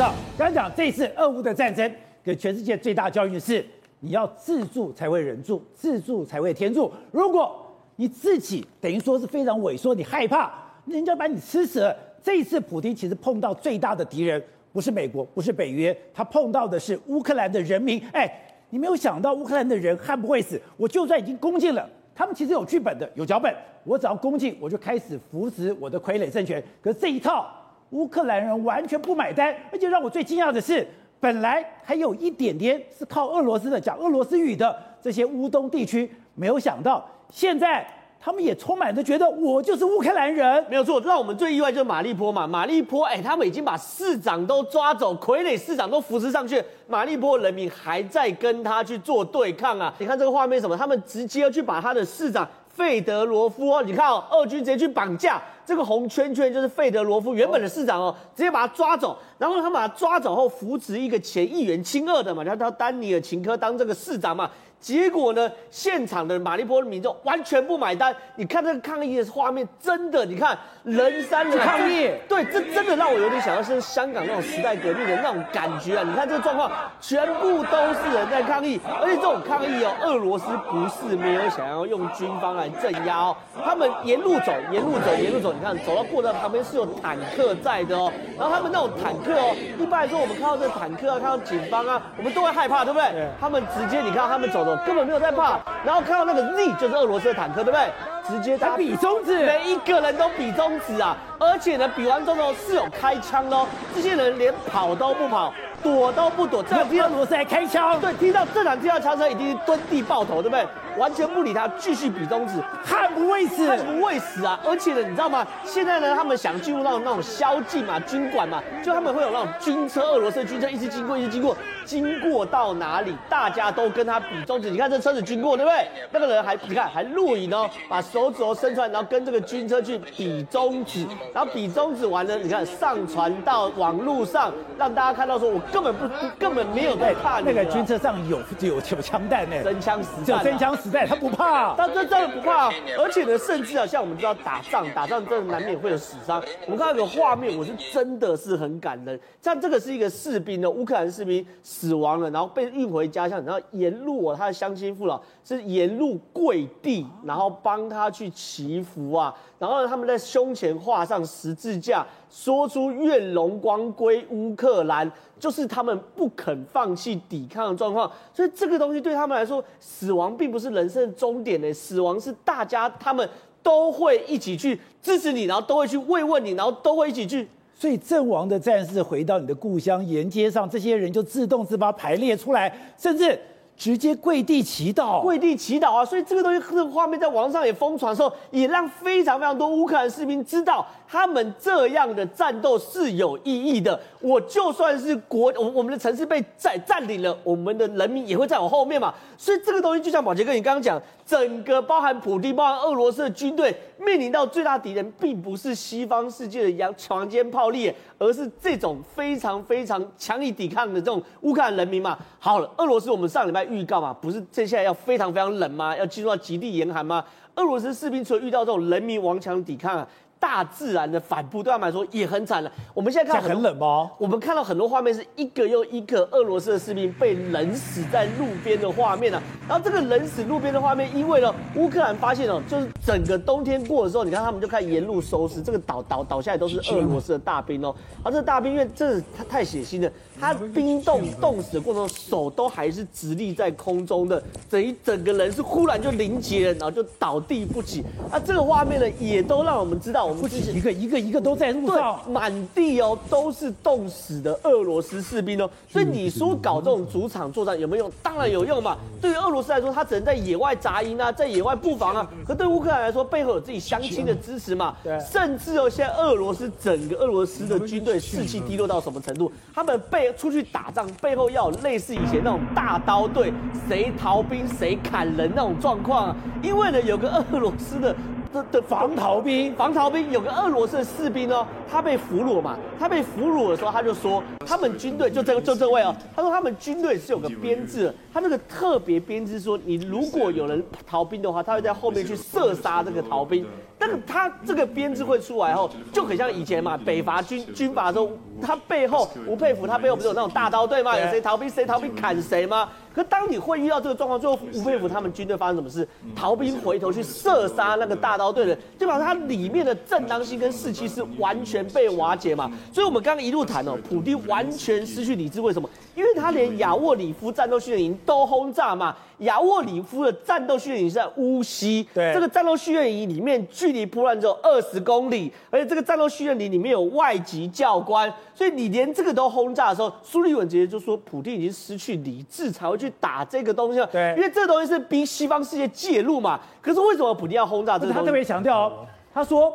道，刚才讲这次俄乌的战争，给全世界最大教训是，你要自助才会人助，自助才会天助。如果你自己等于说是非常萎缩，你害怕人家把你吃死了。这一次普丁其实碰到最大的敌人不是美国，不是北约，他碰到的是乌克兰的人民。哎，你没有想到乌克兰的人悍不会死，我就算已经攻进了，他们其实有剧本的，有脚本。我只要攻进，我就开始扶持我的傀儡政权。可是这一套，乌克兰人完全不买单。而且让我最惊讶的是，本来还有一点点是靠俄罗斯的，讲俄罗斯语的这些乌东地区，没有想到现在他们也充满着觉得我就是乌克兰人。没有错，让我们最意外就是马利坡嘛，马利坡，哎，他们已经把市长都抓走，傀儡市长都扶持上去，马利坡人民还在跟他去做对抗啊！你看这个画面什么？他们直接去把他的市长。费德罗夫，你看哦，俄军直接去绑架这个红圈圈，就是费德罗夫原本的市长哦，直接把他抓走，然后他把他抓走后扶持一个前议员亲俄的嘛，然后他丹尼尔琴科当这个市长嘛。结果呢，现场的马利波的民众完全不买单。你看这个抗议的画面，真的，你看人山人抗议，对，这真的让我有点想到是香港那种时代革命的那种感觉啊！你看这个状况，全部都是人在抗议，而且这种抗议哦，俄罗斯不是没有想要用军方来镇压哦，他们沿路走，沿路走，沿路走，你看走到过道旁边是有坦克在的哦，然后他们那种坦克哦，一般来说我们看到这个坦克啊，看到警方啊，我们都会害怕，对不对？他们直接你看他们走的。根本没有在怕，然后看到那个 Z 就是俄罗斯的坦克，对不对？直接他比中指，每一个人都比中指啊！而且呢，比完之后是有开枪的哦，这些人连跑都不跑，躲都不躲。这俄罗斯还开枪？对，听到这场听到枪声，已经是蹲地爆头，对不对？完全不理他，继续比中指，悍不畏死，悍不畏死啊！而且呢，你知道吗？现在呢，他们想进入那种那种宵禁嘛，军管嘛，就他们会有那种军车，俄罗斯的军车一直经过，一直经过，经过到哪里，大家都跟他比中指。你看这车子经过，对不对？那个人还你看还录影哦，把手指头伸出来，然后跟这个军车去比中指，然后比中指完了，你看上传到网络上，让大家看到说，我根本不根本没有在怕。那个军车上有有有枪弹呢，真枪实弹，真枪。实弹他不怕，他真真的不怕，而且呢，甚至啊，像我们知道打仗，打仗真的难免会有死伤。我们看到有个画面，我是真的是很感人。像这个是一个士兵呢，乌克兰士兵死亡了，然后被运回家乡，然后沿路啊，他的乡亲父老是沿路跪地，然后帮他去祈福啊，然后呢，他们在胸前画上十字架，说出愿荣光归乌克兰。就是他们不肯放弃抵抗的状况，所以这个东西对他们来说，死亡并不是人生的终点呢，死亡是大家他们都会一起去支持你，然后都会去慰问你，然后都会一起去。所以阵亡的战士回到你的故乡，沿街上这些人就自动自发排列出来，甚至。直接跪地祈祷，跪地祈祷啊！所以这个东西，这个画面在网上也疯传的时候，也让非常非常多乌克兰士兵知道，他们这样的战斗是有意义的。我就算是国，我我们的城市被占占领了，我们的人民也会在我后面嘛。所以这个东西就像宝杰哥你刚刚讲，整个包含普丁、包含俄罗斯的军队，面临到最大敌人，并不是西方世界的洋强奸炮利，而是这种非常非常强力抵抗的这种乌克兰人民嘛。好了，俄罗斯我们上礼拜预告嘛，不是接下来要非常非常冷吗？要进入到极地严寒吗？俄罗斯士兵除了遇到这种人民顽强抵抗啊。大自然的反扑对他们来说也很惨了。我们现在看到很冷吗？我们看到很多画面，是一个又一个俄罗斯的士兵被冷死在路边的画面啊。然后这个冷死路边的画面，因为呢，乌克兰发现哦，就是整个冬天过的时候，你看他们就开始沿路收拾，这个倒倒倒下来都是俄罗斯的大兵哦。而这个大兵因为这是他太血腥了，他冰冻 冻死的过程中，手都还是直立在空中的，等于整个人是忽然就凝结了，然后就倒地不起。啊，这个画面呢，也都让我们知道。不止一个，一个一个都在路上，满地哦都是冻死的俄罗斯士兵哦。所以你说搞这种主场作战有没有用？当然有用嘛。对于俄罗斯来说，他只能在野外扎营啊，在野外布防啊。可对乌克兰来说，背后有自己乡亲的支持嘛。对。甚至哦，现在俄罗斯整个俄罗斯的军队士气低落到什么程度？他们背出去打仗，背后要有类似以前那种大刀队，谁逃兵谁砍人那种状况啊。因为呢，有个俄罗斯的。的的防逃兵，防逃兵有个俄罗斯的士兵哦，他被俘虏嘛，他被俘虏的时候，他就说他们军队就这个就这位哦，他说他们军队是有个编制，他那个特别编制说，你如果有人逃兵的话，他会在后面去射杀这个逃兵。但是他这个编制会出来后，就很像以前嘛，北伐军军阀的时候，他背后吴佩孚他背后不是有那种大刀队吗？有谁逃兵谁逃兵砍谁吗？可当你会遇到这个状况，最后吴佩孚他们军队发生什么事？逃兵回头去射杀那个大刀队的人，就把他里面的正当性跟士气是完全被瓦解嘛。所以我们刚刚一路谈哦，普丁完全失去理智，为什么？因为他连亚沃里夫战斗训练营都轰炸嘛。亚沃里夫的战斗训练营是在乌西，对，这个战斗训练营里面距离波兰只有二十公里，而且这个战斗训练营里面有外籍教官，所以你连这个都轰炸的时候，苏利文直接就说，普丁已经失去理智才会去打这个东西了，对，因为这个东西是逼西方世界介入嘛。可是为什么普京要轰炸这个东西？他特别强调哦，他说，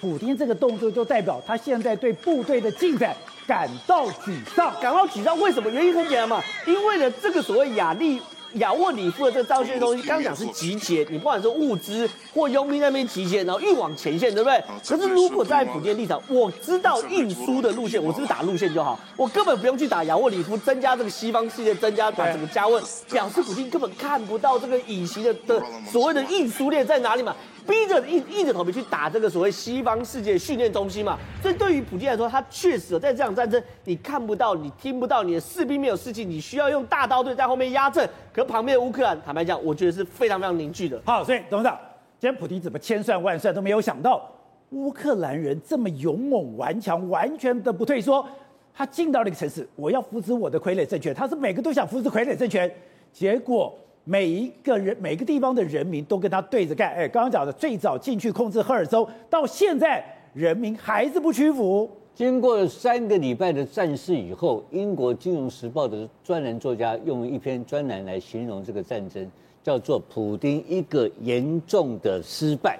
普丁这个动作就代表他现在对部队的进展感到沮丧，感到沮丧。为什么？原因很简单嘛，因为呢，这个所谓亚历。亚沃里夫的这个战训东西，刚刚讲是集结，你不管是物资或佣兵那边集结，然后运往前线，对不对？可是如果在普京立场，我知道运输的路线，我是不是打路线就好？我根本不用去打亚沃里夫，增加这个西方世界，增加把整个加温，表示普京根本看不到这个隐形的的所谓的运输链在哪里嘛。逼着硬硬着头皮去打这个所谓西方世界训练中心嘛，所以对于普京来说，他确实在这场战争，你看不到，你听不到，你的士兵没有士气，你需要用大刀队在后面压阵。可旁边的乌克兰，坦白讲，我觉得是非常非常凝聚的。好，所以董事长，今天普丁怎么千算万算都没有想到，乌克兰人这么勇猛顽强，完全的不退缩。他进到了一个城市，我要扶持我的傀儡政权，他是每个都想扶持傀儡政权，结果。每一个人，每个地方的人民都跟他对着干。哎，刚刚讲的，最早进去控制赫尔松，到现在人民还是不屈服。经过三个礼拜的战事以后，英国《金融时报》的专栏作家用一篇专栏来形容这个战争，叫做“普丁一个严重的失败”。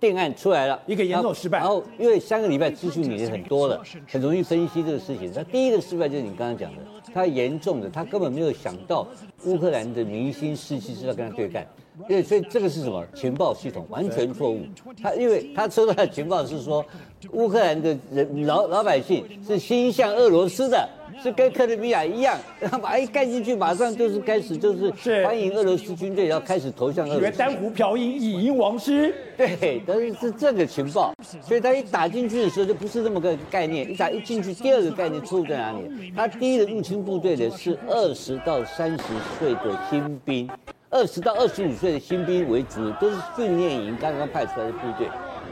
定案出来了，一个严重失败。然后，因为三个礼拜资讯已经很多了，很容易分析这个事情。他第一个失败就是你刚刚讲的，他严重的，他根本没有想到乌克兰的民心士气是要跟他对干。因为所以这个是什么？情报系统完全错误。他因为他收到的情报是说，乌克兰的人老老百姓是心向俄罗斯的。是跟克里米亚一样，然后把一盖进去，马上就是开始就是欢迎俄罗斯军队，然后开始投向俄罗斯。丹湖瓢饮，以英王师。对，但是是这个情报，所以他一打进去的时候就不是这么个概念。一打一进去，第二个概念错误在哪里？他第一个入侵部队的是二十到三十岁的新兵，二十到二十五岁的新兵为主，都是训练营刚刚派出来的部队。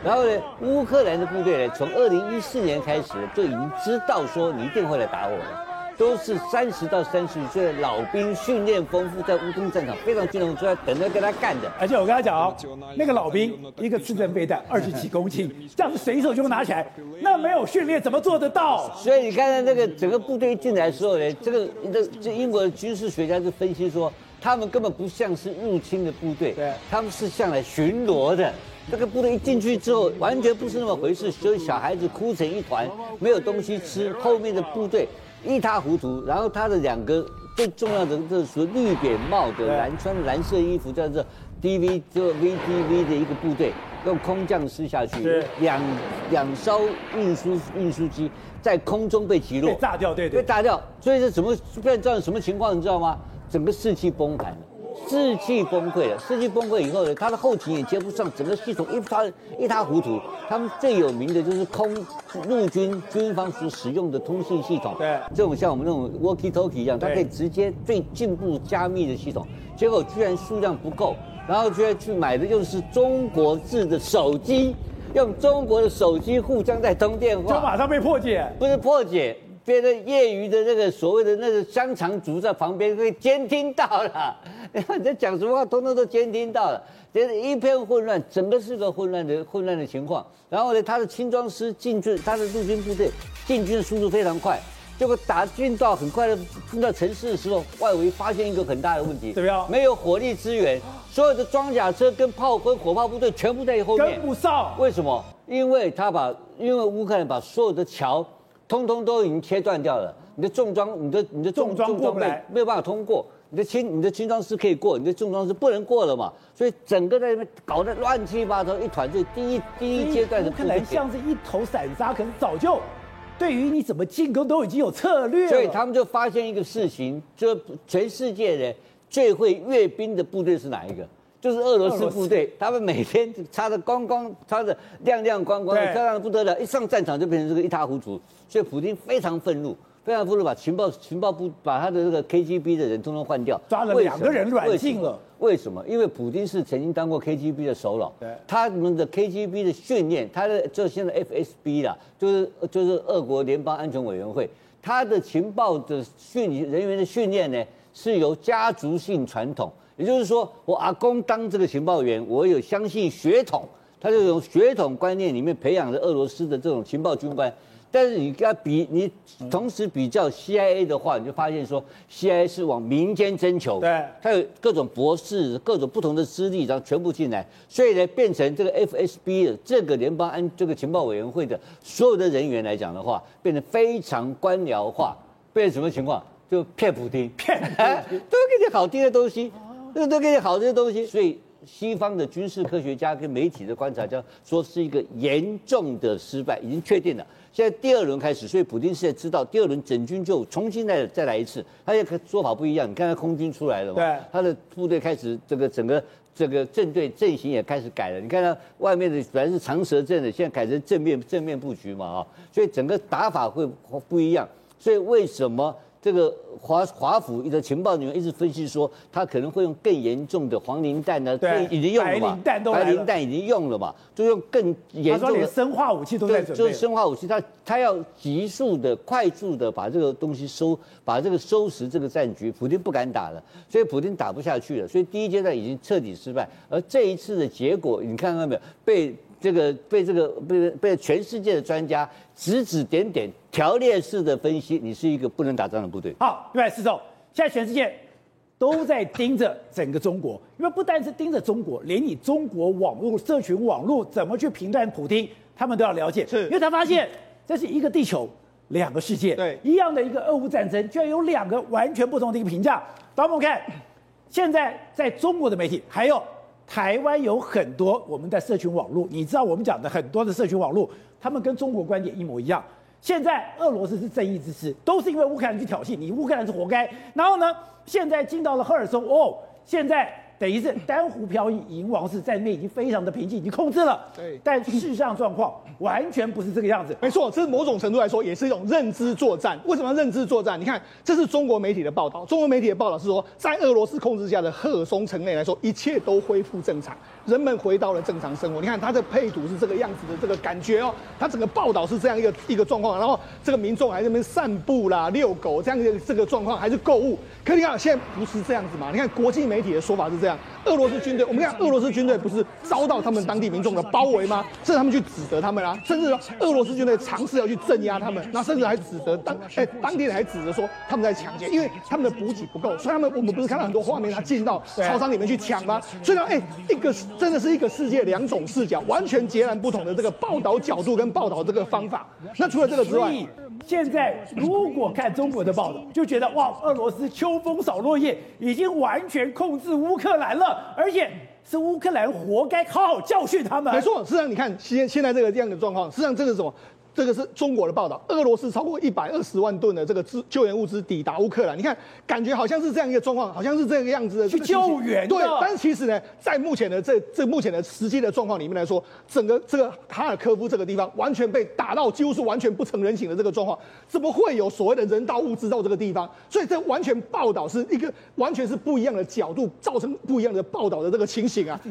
然后呢，乌克兰的部队呢，从二零一四年开始就已经知道说你一定会来打我了，都是三十到三十五岁的老兵，训练丰富，在乌东战场非常军容，就在等着跟他干的。而且我跟他讲哦，那个老兵一个刺针飞弹二十几公斤，这样子随手就能拿起来，那没有训练怎么做得到？所以你看看那个整个部队一进来的时候呢，这个这这英国的军事学家就分析说，他们根本不像是入侵的部队，对，他们是向来巡逻的。这个部队一进去之后，完全不是那么回事，所以小孩子哭成一团，没有东西吃。后面的部队一塌糊涂，然后他的两个最重要的就是说绿扁帽的蓝穿蓝色衣服叫做 DV 就 VDV 的一个部队，用空降师下去，两两艘运输运输机在空中被击落，被炸掉，对对，被炸掉。所以是怎么变成什么情况？你知道吗？整个士气崩盘了。士气崩溃了，士气崩溃以后呢，他的后勤也接不上，整个系统一塌一塌糊涂。他们最有名的就是空陆军军方所使用的通信系统，对，这种像我们那种 walkie talkie 一样，它可以直接最进步加密的系统，结果居然数量不够，然后居然去买的就是中国制的手机，用中国的手机互相在通电话，就马上被破解，不是破解。别的业余的那个所谓的那个香肠族在旁边被监听到了，你在讲什么话，通通都监听到了，这一片混乱，整个是个混乱的混乱的情况。然后呢，他的轻装师进去，他的陆军部队进军的速度非常快，结果打进到很快的进到城市的时候，外围发现一个很大的问题，怎么样？没有火力支援，所有的装甲车跟炮跟火炮部队全部在后面，跟不上。为什么？因为他把，因为乌克兰把所有的桥。通通都已经切断掉了，你的重装，你的你的重重装备没有办法通过，你的轻你的轻装师可以过，你的重装师不能过了嘛。所以整个在那边搞得乱七八糟一团。所以第一第一阶段的看来像是一头散沙，可是早就对于你怎么进攻都已经有策略了。所以他们就发现一个事情，就全世界的最会阅兵的部队是哪一个？就是俄罗斯部队，他们每天擦的光光，擦的亮亮光光的，漂亮的不得了，一上战场就变成这个一塌糊涂。所以普京非常愤怒。非常不怒把情报情报部把他的这个 KGB 的人通通换掉，抓了两个人软禁了。为什么？因为普京是曾经当过 KGB 的首脑，对，他们的 KGB 的训练，他的就现在 FSB 啦，就是就是俄国联邦安全委员会，他的情报的训人员的训练呢，是由家族性传统，也就是说，我阿公当这个情报员，我有相信血统，他就从血统观念里面培养了俄罗斯的这种情报军官。但是你跟他比，你同时比较 CIA 的话，你就发现说 CIA 是往民间征求，对，他有各种博士、各种不同的资历，然后全部进来，所以呢，变成这个 FSB 的这个联邦安这个情报委员会的所有的人员来讲的话，变得非常官僚化，变成什么情况？就骗普丁，骗，都给你好听的东西，都都给你好这些东西，所以西方的军事科学家跟媒体的观察家说是一个严重的失败，已经确定了。现在第二轮开始，所以普京现在知道第二轮整军就重新再再来一次。他现在说法不一样，你看他空军出来了嘛？对，他的部队开始这个整个这个阵队阵型也开始改了。你看他外面的本来是长蛇阵的，现在改成正面正面布局嘛啊，所以整个打法会不一样。所以为什么？这个华华府一个情报人员一直分析说，他可能会用更严重的黄磷弹呢，对，已经用了嘛，白磷弹都白磷弹已经用了嘛，就用更严重的生化武器都在准备，就是生化武器，他他要急速的、快速的把这个东西收，把这个收拾这个战局，普京不敢打了，所以普京打不下去了，所以第一阶段已经彻底失败，而这一次的结果，你看到没有？被。这个被这个被被全世界的专家指指点点、条列式的分析，你是一个不能打仗的部队。好，另外四总，现在全世界都在盯着整个中国，因为不单是盯着中国，连你中国网络、社群网络怎么去评断普丁，他们都要了解。是，因为他发现这是一个地球，两个世界。对，一样的一个俄乌战争，居然有两个完全不同的一个评价。当我们看，现在在中国的媒体还有。台湾有很多我们的社群网络，你知道我们讲的很多的社群网络，他们跟中国观点一模一样。现在俄罗斯是正义之师，都是因为乌克兰去挑衅，你乌克兰是活该。然后呢，现在进到了赫尔松，哦，现在。等于是 单湖漂移，银王是在内已经非常的平静，已经控制了。对，但事实上状况 完全不是这个样子。没错，这是某种程度来说也是一种认知作战。为什么要认知作战？你看，这是中国媒体的报道。中国媒体的报道是说，在俄罗斯控制下的赫尔松城内来说，一切都恢复正常，人们回到了正常生活。你看它的配图是这个样子的这个感觉哦，它整个报道是这样一个一个状况。然后这个民众还在那边散步啦、遛狗这样的这个状况，还是购物。可你看现在不是这样子嘛？你看国际媒体的说法是这样。俄罗斯军队，我们看俄罗斯军队不是遭到他们当地民众的包围吗？甚至他们去指责他们啊，甚至俄罗斯军队尝试要去镇压他们，那甚至还指责当哎、当地人还指责说他们在抢劫，因为他们的补给不够，所以他们我们不是看到很多画面，他进到超商里面去抢吗？所以呢，哎、一个真的是一个世界两种视角，完全截然不同的这个报道角度跟报道这个方法。那除了这个之外，现在如果看中国的报道，就觉得哇，俄罗斯秋风扫落叶，已经完全控制乌克兰了。而且是乌克兰活该，好好教训他们。没错，实际上你看现现在这个这样的状况，实际上这个是什么？这个是中国的报道，俄罗斯超过一百二十万吨的这个资救援物资抵达乌克兰。你看，感觉好像是这样一个状况，好像是这个样子的去救援。对，但是其实呢，在目前的这这目前的实际的状况里面来说，整个这个哈尔科夫这个地方完全被打到几乎是完全不成人形的这个状况，怎么会有所谓的人道物资到这个地方？所以这完全报道是一个完全是不一样的角度，造成不一样的报道的这个情形啊。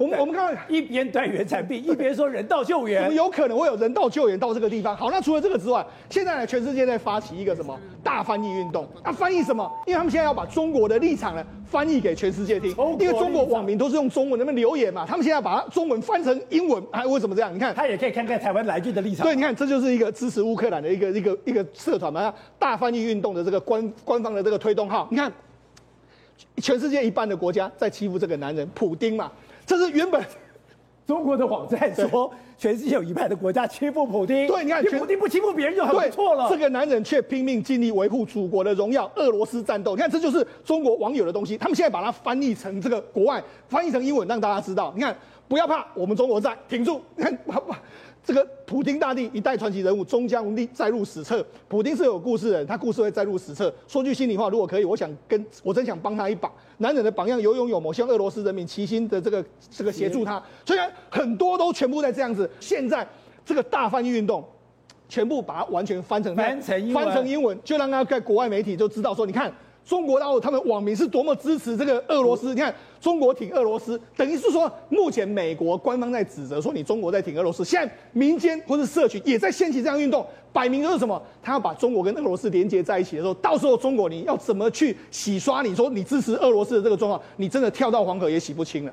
我们我们看，一边断原产地，一边说人道救援，怎么有可能会有人道救援到这个地方？好，那除了这个之外，现在呢，全世界在发起一个什么大翻译运动？啊，翻译什么？因为他们现在要把中国的立场呢翻译给全世界听，因为中国网民都是用中文那边留言嘛，他们现在要把它中文翻成英文，还为什么这样？你看，他也可以看看台湾来宾的立场。对，你看，这就是一个支持乌克兰的一个一个一个社团嘛，大翻译运动的这个官官方的这个推动号。你看，全世界一半的国家在欺负这个男人普丁嘛，这是原本。中国的网站说，全世界有一半的国家欺负普京。对，你看，普京不欺负别人就很不错了。这个男人却拼命尽力维护祖国的荣耀。俄罗斯战斗，你看，这就是中国网友的东西。他们现在把它翻译成这个国外，翻译成英文，让大家知道。你看，不要怕，我们中国在，挺住。你看，不不。这个普丁大帝一代传奇人物，终将载入史册。普丁是有故事的人，他故事会载入史册。说句心里话，如果可以，我想跟 我真想帮他一把。男人的榜样有勇有谋，希望俄罗斯人民齐心的这个这个协助他。虽然很多都全部在这样子，现在这个大翻译运动，全部把它完全翻成翻成，翻成英文，就让他在国外媒体就知道说，你看。中国大陆他们网民是多么支持这个俄罗斯？你看，中国挺俄罗斯，等于是说，目前美国官方在指责说你中国在挺俄罗斯，现在民间或者社群也在掀起这样运动，摆明就是什么？他要把中国跟俄罗斯连接在一起的时候，到时候中国你要怎么去洗刷？你说你支持俄罗斯的这个状况，你真的跳到黄河也洗不清了。